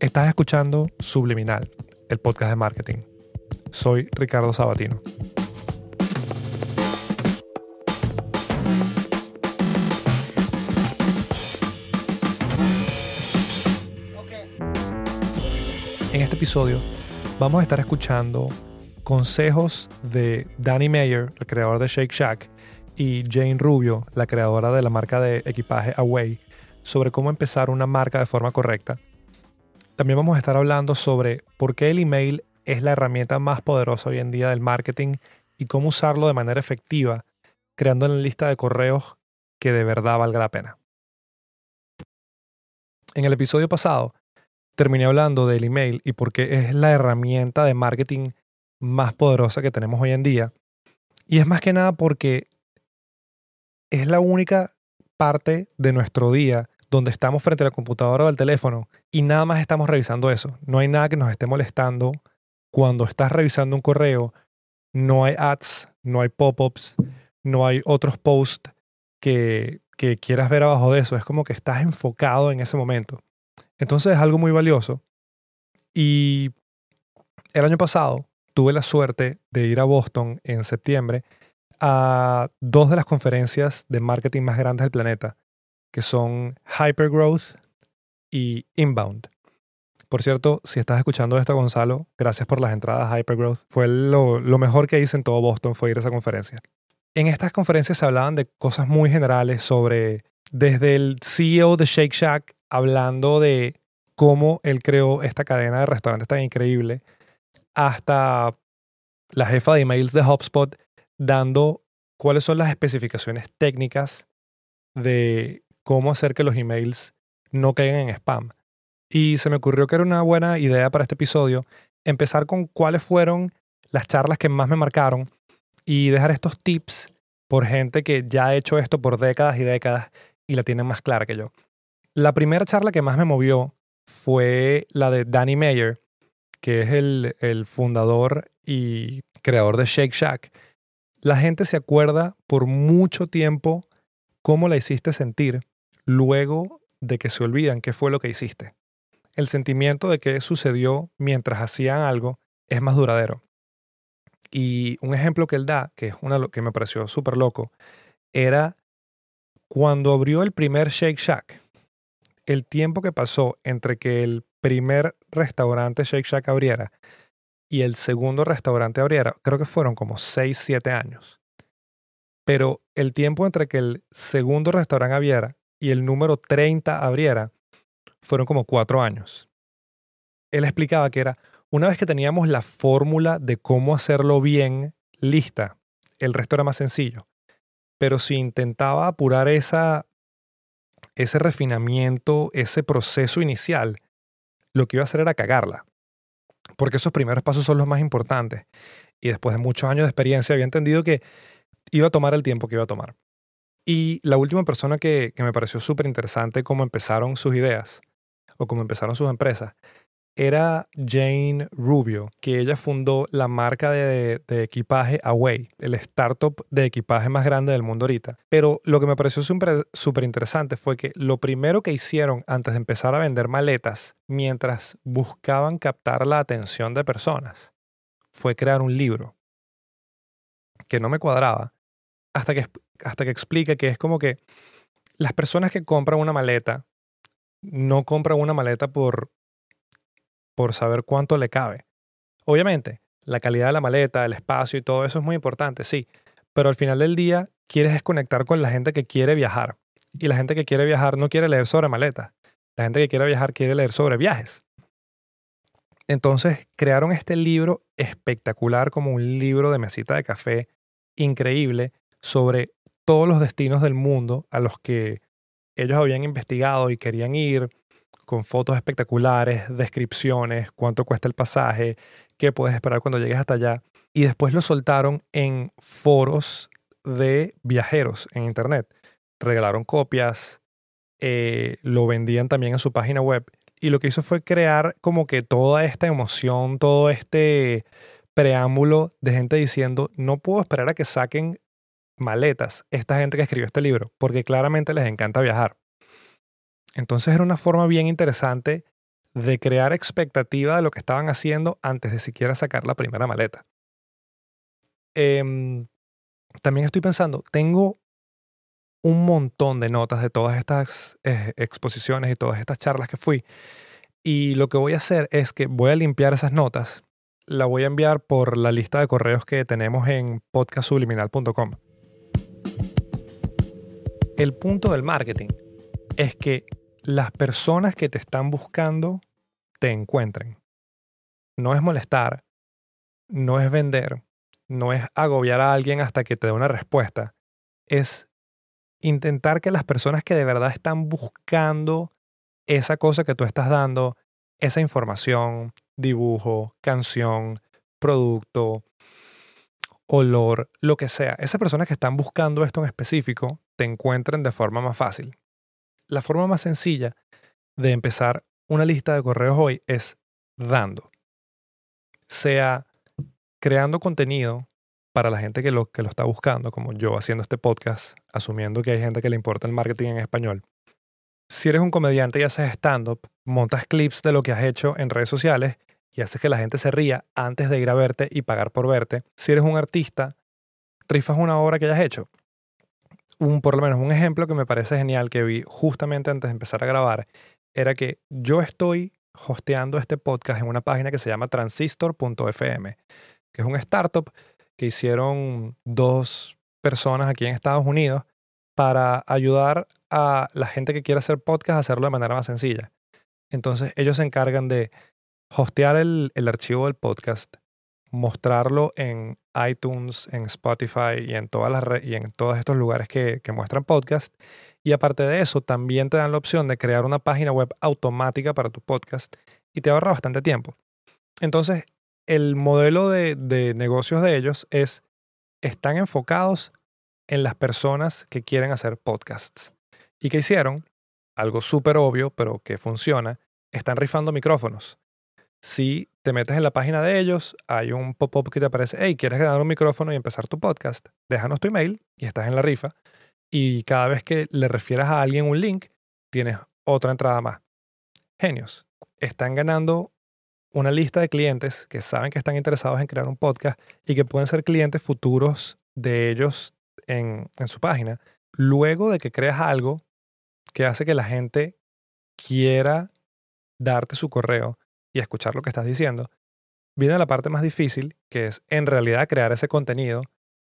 Estás escuchando Subliminal, el podcast de marketing. Soy Ricardo Sabatino. En este episodio vamos a estar escuchando consejos de Danny Mayer, el creador de Shake Shack, y Jane Rubio, la creadora de la marca de equipaje Away, sobre cómo empezar una marca de forma correcta. También vamos a estar hablando sobre por qué el email es la herramienta más poderosa hoy en día del marketing y cómo usarlo de manera efectiva, creando una lista de correos que de verdad valga la pena. En el episodio pasado terminé hablando del email y por qué es la herramienta de marketing más poderosa que tenemos hoy en día. Y es más que nada porque es la única parte de nuestro día donde estamos frente a la computadora o al teléfono y nada más estamos revisando eso. No hay nada que nos esté molestando cuando estás revisando un correo. No hay ads, no hay pop-ups, no hay otros posts que, que quieras ver abajo de eso. Es como que estás enfocado en ese momento. Entonces es algo muy valioso. Y el año pasado tuve la suerte de ir a Boston en septiembre a dos de las conferencias de marketing más grandes del planeta, que son Hypergrowth y Inbound. Por cierto, si estás escuchando esto, Gonzalo, gracias por las entradas Hypergrowth. Fue lo, lo mejor que hice en todo Boston, fue ir a esa conferencia. En estas conferencias se hablaban de cosas muy generales sobre, desde el CEO de Shake Shack, hablando de cómo él creó esta cadena de restaurantes tan increíble, hasta la jefa de emails de HubSpot dando cuáles son las especificaciones técnicas de cómo hacer que los emails no caigan en spam. Y se me ocurrió que era una buena idea para este episodio empezar con cuáles fueron las charlas que más me marcaron y dejar estos tips por gente que ya ha hecho esto por décadas y décadas y la tienen más clara que yo. La primera charla que más me movió fue la de Danny Mayer, que es el, el fundador y creador de Shake Shack la gente se acuerda por mucho tiempo cómo la hiciste sentir luego de que se olvidan qué fue lo que hiciste. El sentimiento de qué sucedió mientras hacían algo es más duradero. Y un ejemplo que él da, que es una que me pareció súper loco, era cuando abrió el primer Shake Shack. El tiempo que pasó entre que el primer restaurante Shake Shack abriera y el segundo restaurante abriera, creo que fueron como 6, 7 años. Pero el tiempo entre que el segundo restaurante abriera y el número 30 abriera, fueron como 4 años. Él explicaba que era, una vez que teníamos la fórmula de cómo hacerlo bien lista, el resto era más sencillo. Pero si intentaba apurar esa, ese refinamiento, ese proceso inicial, lo que iba a hacer era cagarla porque esos primeros pasos son los más importantes. Y después de muchos años de experiencia había entendido que iba a tomar el tiempo que iba a tomar. Y la última persona que, me pareció súper interesante cómo empezaron sus ideas o cómo empezaron sus empresas era Jane Rubio, que ella fundó la marca de, equipaje Away, el startup de equipaje más grande del mundo ahorita. Pero lo que me pareció súper interesante fue que lo primero que hicieron antes de empezar a vender maletas, mientras buscaban captar la atención de personas, fue crear un libro que no me cuadraba hasta que, hasta que explica que es como que las personas que compran una maleta no compran una maleta por, por saber cuánto le cabe. Obviamente, la calidad de la maleta, el espacio y todo eso es muy importante, sí, pero al final del día quieres desconectar con la gente que quiere viajar. Y la gente que quiere viajar no quiere leer sobre maletas. La gente que quiere viajar quiere leer sobre viajes. Entonces crearon este libro espectacular como un libro de mesita de café increíble sobre todos los destinos del mundo a los que ellos habían investigado y querían ir, con fotos espectaculares, descripciones, cuánto cuesta el pasaje, qué puedes esperar cuando llegues hasta allá. Y después lo soltaron en foros de viajeros en Internet. Regalaron copias, eh, lo vendían también en su página web. Y lo que hizo fue crear como que toda esta emoción, todo este preámbulo de gente diciendo, no puedo esperar a que saquen maletas esta gente que escribió este libro, porque claramente les encanta viajar. Entonces era una forma bien interesante de crear expectativa de lo que estaban haciendo antes de siquiera sacar la primera maleta. Em, también estoy pensando, tengo un montón de notas de todas estas eh, exposiciones y todas estas charlas que fui. Y lo que voy a hacer es que voy a limpiar esas notas, la voy a enviar por la lista de correos que tenemos en podcastsubliminal.com. El punto del marketing es que las personas que te están buscando te encuentren. No es molestar, no es vender, no es agobiar a alguien hasta que te dé una respuesta. Es intentar que las personas que de verdad están buscando esa cosa que tú estás dando, esa información, dibujo, canción, producto, olor, lo que sea, esas personas que están buscando esto en específico, te encuentren de forma más fácil. La forma más sencilla de empezar una lista de correos hoy es dando. Sea creando contenido para la gente que lo, que lo está buscando, como yo haciendo este podcast, asumiendo que hay gente que le importa el marketing en español. Si eres un comediante y haces stand-up, montas clips de lo que has hecho en redes sociales y haces que la gente se ría antes de ir a verte y pagar por verte. Si eres un artista, rifas una obra que hayas hecho. Un, por lo menos un ejemplo que me parece genial que vi justamente antes de empezar a grabar era que yo estoy hosteando este podcast en una página que se llama transistor.fm que es un startup que hicieron dos personas aquí en Estados Unidos para ayudar a la gente que quiere hacer podcast a hacerlo de manera más sencilla. Entonces ellos se encargan de hostear el, archivo del podcast, mostrarlo en iTunes, en Spotify y en, todas las y en todos estos lugares que, que muestran podcast. Y aparte de eso, también te dan la opción de crear una página web automática para tu podcast y te ahorra bastante tiempo. Entonces, el modelo de, negocios de ellos es, están enfocados en las personas que quieren hacer podcasts. ¿Y qué hicieron? Algo súper obvio, pero que funciona. Están rifando micrófonos. Si te metes en la página de ellos, hay un pop-up que te aparece, hey, ¿quieres ganar un micrófono y empezar tu podcast? Déjanos tu email y estás en la rifa. Y cada vez que le refieras a alguien un link, tienes otra entrada más. Genios. Están ganando una lista de clientes que saben que están interesados en crear un podcast y que pueden ser clientes futuros de ellos en, su página. Luego de que creas algo que hace que la gente quiera darte su correo y escuchar lo que estás diciendo, viene la parte más difícil, que es en realidad crear ese contenido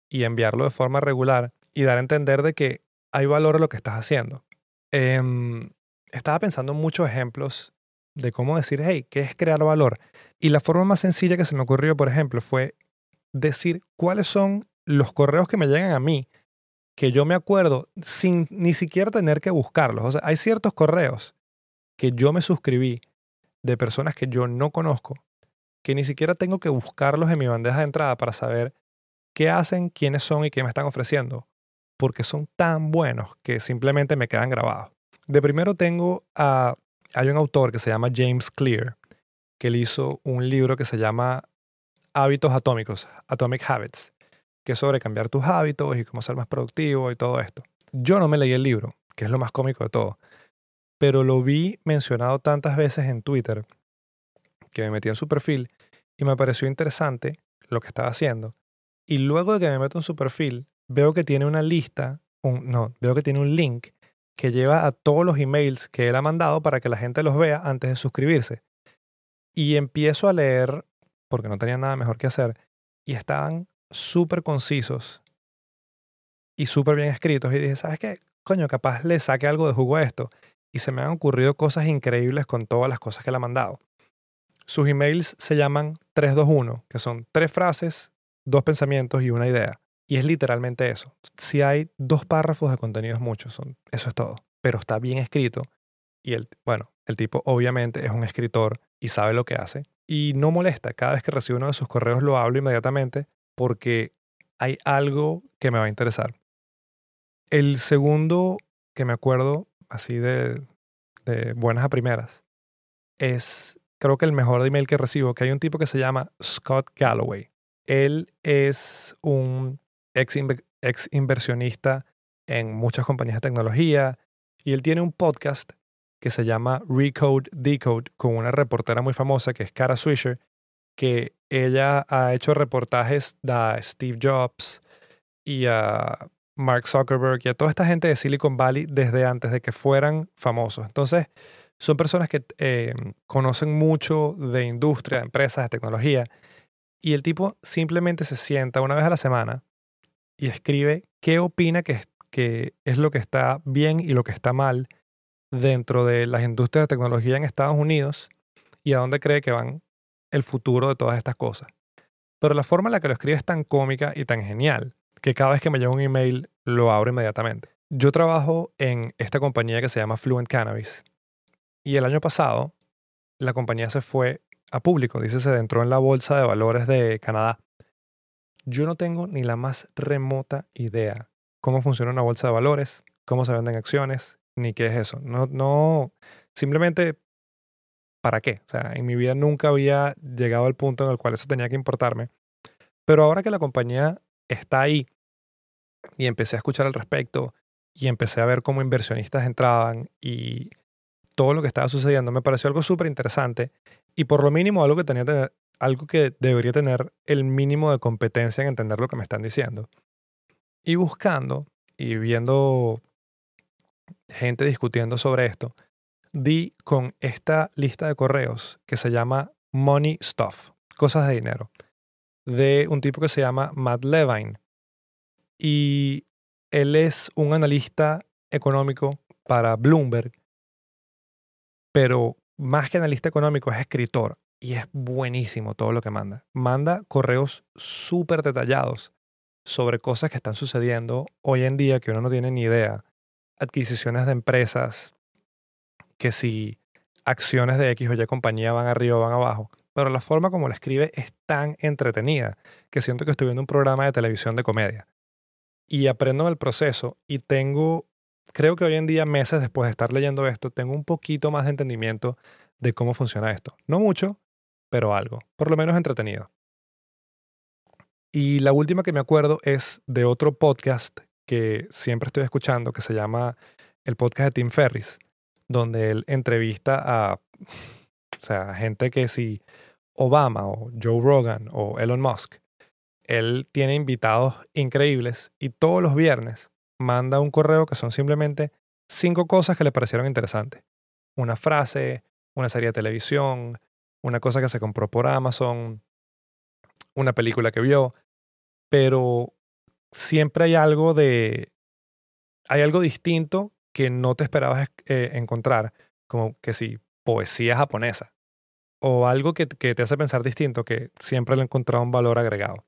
y enviarlo de forma regular y dar a entender de que hay valor en lo que estás haciendo. Em, estaba pensando en muchos ejemplos de cómo decir, hey, ¿qué es crear valor? Y la forma más sencilla que se me ocurrió, por ejemplo, fue decir cuáles son los correos que me llegan a mí, que yo me acuerdo sin ni siquiera tener que buscarlos. O sea, hay ciertos correos que yo me suscribí de personas que yo no conozco, que ni siquiera tengo que buscarlos en mi bandeja de entrada para saber qué hacen, quiénes son y qué me están ofreciendo, porque son tan buenos que simplemente me quedan grabados. De primero tengo a hay un autor que se llama James Clear, que él hizo un libro que se llama Hábitos Atómicos, Atomic Habits, que es sobre cambiar tus hábitos y cómo ser más productivo y todo esto. Yo no me leí el libro, que es lo más cómico de todo, pero lo vi mencionado tantas veces en Twitter que me metí en su perfil y me pareció interesante lo que estaba haciendo. Y luego de que me meto en su perfil, veo que tiene una lista, un, no, veo que tiene un link que lleva a todos los emails que él ha mandado para que la gente los vea antes de suscribirse. Y empiezo a leer, porque no tenía nada mejor que hacer, y estaban súper concisos y súper bien escritos. Y dije, ¿sabes qué? Coño, capaz le saque algo de jugo a esto. Y se me han ocurrido cosas increíbles con todas las cosas que él ha mandado. Sus emails se llaman 321, que son tres frases, dos pensamientos y una idea. Y es literalmente eso. Si hay dos párrafos de contenido es mucho, son, eso es todo. Pero está bien escrito. Y el, bueno, el tipo obviamente es un escritor y sabe lo que hace. Y no molesta. Cada vez que recibo uno de sus correos lo hablo inmediatamente porque hay algo que me va a interesar. El segundo que me acuerdo así de, de buenas a primeras es creo que el mejor email que recibo, que hay un tipo que se llama Scott Galloway. Él es un ex, inversionista en muchas compañías de tecnología y él tiene un podcast que se llama Recode Decode con una reportera muy famosa que es Cara Swisher, que ella ha hecho reportajes a Steve Jobs y a Mark Zuckerberg y a toda esta gente de Silicon Valley desde antes de que fueran famosos. Entonces, son personas que eh, conocen mucho de industria, de empresas, de tecnología. Y el tipo simplemente se sienta una vez a la semana y escribe qué opina que, que es lo que está bien y lo que está mal dentro de las industrias de tecnología en Estados Unidos y a dónde cree que van el futuro de todas estas cosas. Pero la forma en la que lo escribe es tan cómica y tan genial que cada vez que me llega un email lo abro inmediatamente. Yo trabajo en esta compañía que se llama Fluent Cannabis y el año pasado la compañía se fue a público, dice, se entró en la bolsa de valores de Canadá. Yo no tengo ni la más remota idea cómo funciona una bolsa de valores, cómo se venden acciones, ni qué es eso. No, no, simplemente, ¿para qué? O sea, en mi vida nunca había llegado al punto en el cual eso tenía que importarme. Pero ahora que la compañía está ahí y empecé a escuchar al respecto y empecé a ver cómo inversionistas entraban y todo lo que estaba sucediendo, me pareció algo súper interesante y por lo mínimo algo que tenía algo que debería tener el mínimo de competencia en entender lo que me están diciendo. Y buscando y viendo gente discutiendo sobre esto, di con esta lista de correos que se llama Money Stuff, cosas de dinero, de un tipo que se llama Matt Levine. Y él es un analista económico para Bloomberg, pero más que analista económico es escritor y es buenísimo todo lo que manda. Manda correos súper detallados sobre cosas que están sucediendo hoy en día que uno no tiene ni idea. Adquisiciones de empresas, que si acciones de X o Y compañía van arriba o van abajo. Pero la forma como la escribe es tan entretenida que siento que estoy viendo un programa de televisión de comedia. Y aprendo en el proceso y tengo, creo que hoy en día, meses después de estar leyendo esto, tengo un poquito más de entendimiento de cómo funciona esto. No mucho, pero algo. Por lo menos entretenido. Y la última que me acuerdo es de otro podcast que siempre estoy escuchando, que se llama el podcast de Tim Ferris, donde él entrevista a, o sea, gente que si Obama o Joe Rogan o Elon Musk, él tiene invitados increíbles y todos los viernes manda un correo que son simplemente cinco cosas que le parecieron interesantes. Una frase, una serie de televisión, una cosa que se compró por Amazon, una película que vio, pero siempre hay algo de, hay algo distinto que no te esperabas eh, encontrar, como que si poesía japonesa, o algo que, que te hace pensar distinto, que siempre le he encontrado un valor agregado.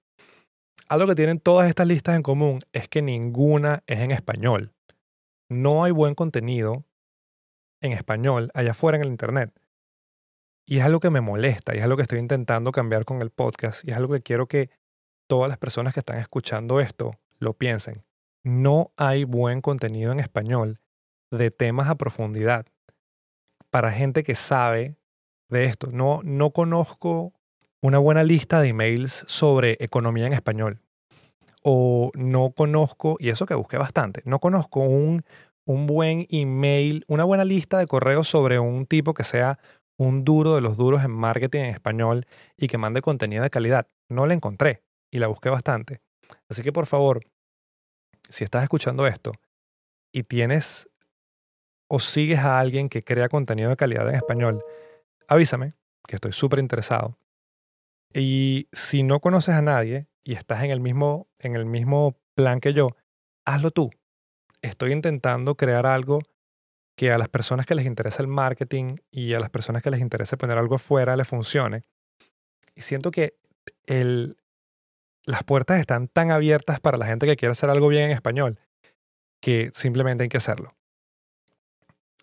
Algo que tienen todas estas listas en común es que ninguna es en español. No hay buen contenido en español allá afuera en el Internet. Y es algo que me molesta y es algo que estoy intentando cambiar con el podcast y es algo que quiero que todas las personas que están escuchando esto lo piensen. No hay buen contenido en español de temas a profundidad para gente que sabe de esto. No, no conozco una buena lista de emails sobre economía en español. O no conozco, y eso que busqué bastante, no conozco un, un buen email, una buena lista de correos sobre un tipo que sea un duro de los duros en marketing en español y que mande contenido de calidad. No la encontré y la busqué bastante. Así que por favor, si estás escuchando esto y tienes o sigues a alguien que crea contenido de calidad en español, avísame, que estoy súper interesado. Y si no conoces a nadie y estás en el mismo en el mismo plan que yo, hazlo tú. Estoy intentando crear algo que a las personas que les interesa el marketing y a las personas que les interesa poner algo fuera le funcione. Y siento que el, las puertas están tan abiertas para la gente que quiere hacer algo bien en español que simplemente hay que hacerlo.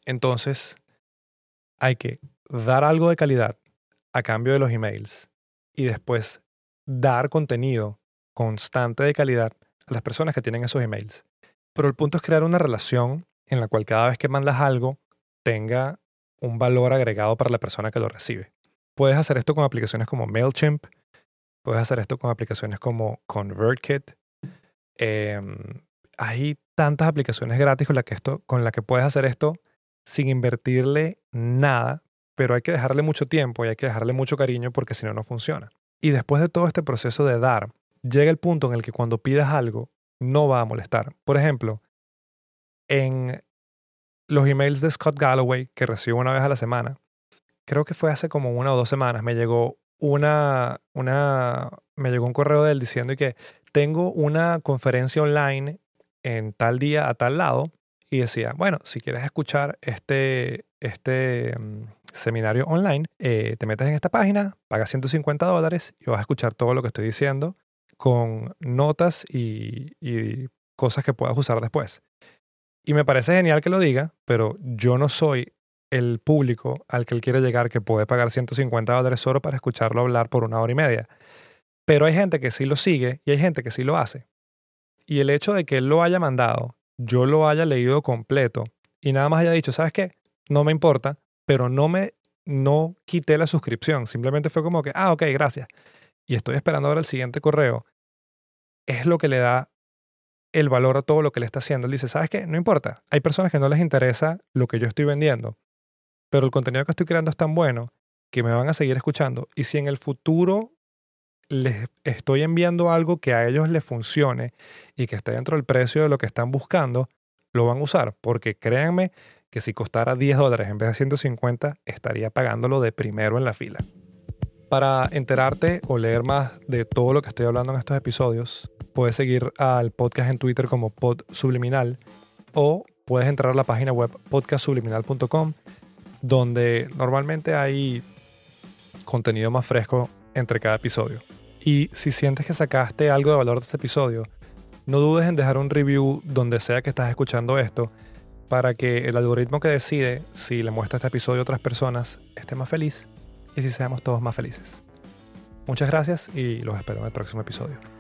Entonces, hay que dar algo de calidad a cambio de los emails y después dar contenido constante de calidad a las personas que tienen esos emails. Pero el punto es crear una relación en la cual cada vez que mandas algo tenga un valor agregado para la persona que lo recibe. Puedes hacer esto con aplicaciones como MailChimp, puedes hacer esto con aplicaciones como ConvertKit. Em, hay tantas aplicaciones gratis con las que, puedes hacer esto sin invertirle nada, pero hay que dejarle mucho tiempo y hay que dejarle mucho cariño porque si no, no funciona. Y después de todo este proceso de dar, llega el punto en el que cuando pidas algo, no va a molestar. Por ejemplo, en los emails de Scott Galloway que recibo una vez a la semana, creo que fue hace como una o dos semanas, me llegó una, una, me llegó un correo de él diciendo que tengo una conferencia online en tal día a tal lado y decía, bueno, si quieres escuchar este, este mm, seminario online, eh, te metes en esta página, pagas 150 dólares y vas a escuchar todo lo que estoy diciendo con notas y, y cosas que puedas usar después. Y me parece genial que lo diga, pero yo no soy el público al que él quiere llegar que puede pagar 150 dólares solo para escucharlo hablar por una hora y media. Pero hay gente que sí lo sigue y hay gente que sí lo hace. Y el hecho de que él lo haya mandado, yo lo haya leído completo y nada más haya dicho, ¿sabes qué? No me importa, pero no me no quité la suscripción, simplemente fue como que, ah, ok, gracias. Y estoy esperando ahora el siguiente correo. Es lo que le da el valor a todo lo que le está haciendo. Él dice, ¿sabes qué? No importa. Hay personas que no les interesa lo que yo estoy vendiendo, pero el contenido que estoy creando es tan bueno que me van a seguir escuchando. Y si en el futuro les estoy enviando algo que a ellos les funcione y que esté dentro del precio de lo que están buscando, lo van a usar. Porque créanme que si costara 10 dólares en vez de 150, estaría pagándolo de primero en la fila. Para enterarte o leer más de todo lo que estoy hablando en estos episodios, puedes seguir al podcast en Twitter como Pod Subliminal o puedes entrar a la página web podcastsubliminal.com donde normalmente hay contenido más fresco entre cada episodio. Y si sientes que sacaste algo de valor de este episodio, no dudes en dejar un review donde sea que estás escuchando esto para que el algoritmo que decide si le muestra este episodio a otras personas esté más feliz y si seamos todos más felices. Muchas gracias y los espero en el próximo episodio.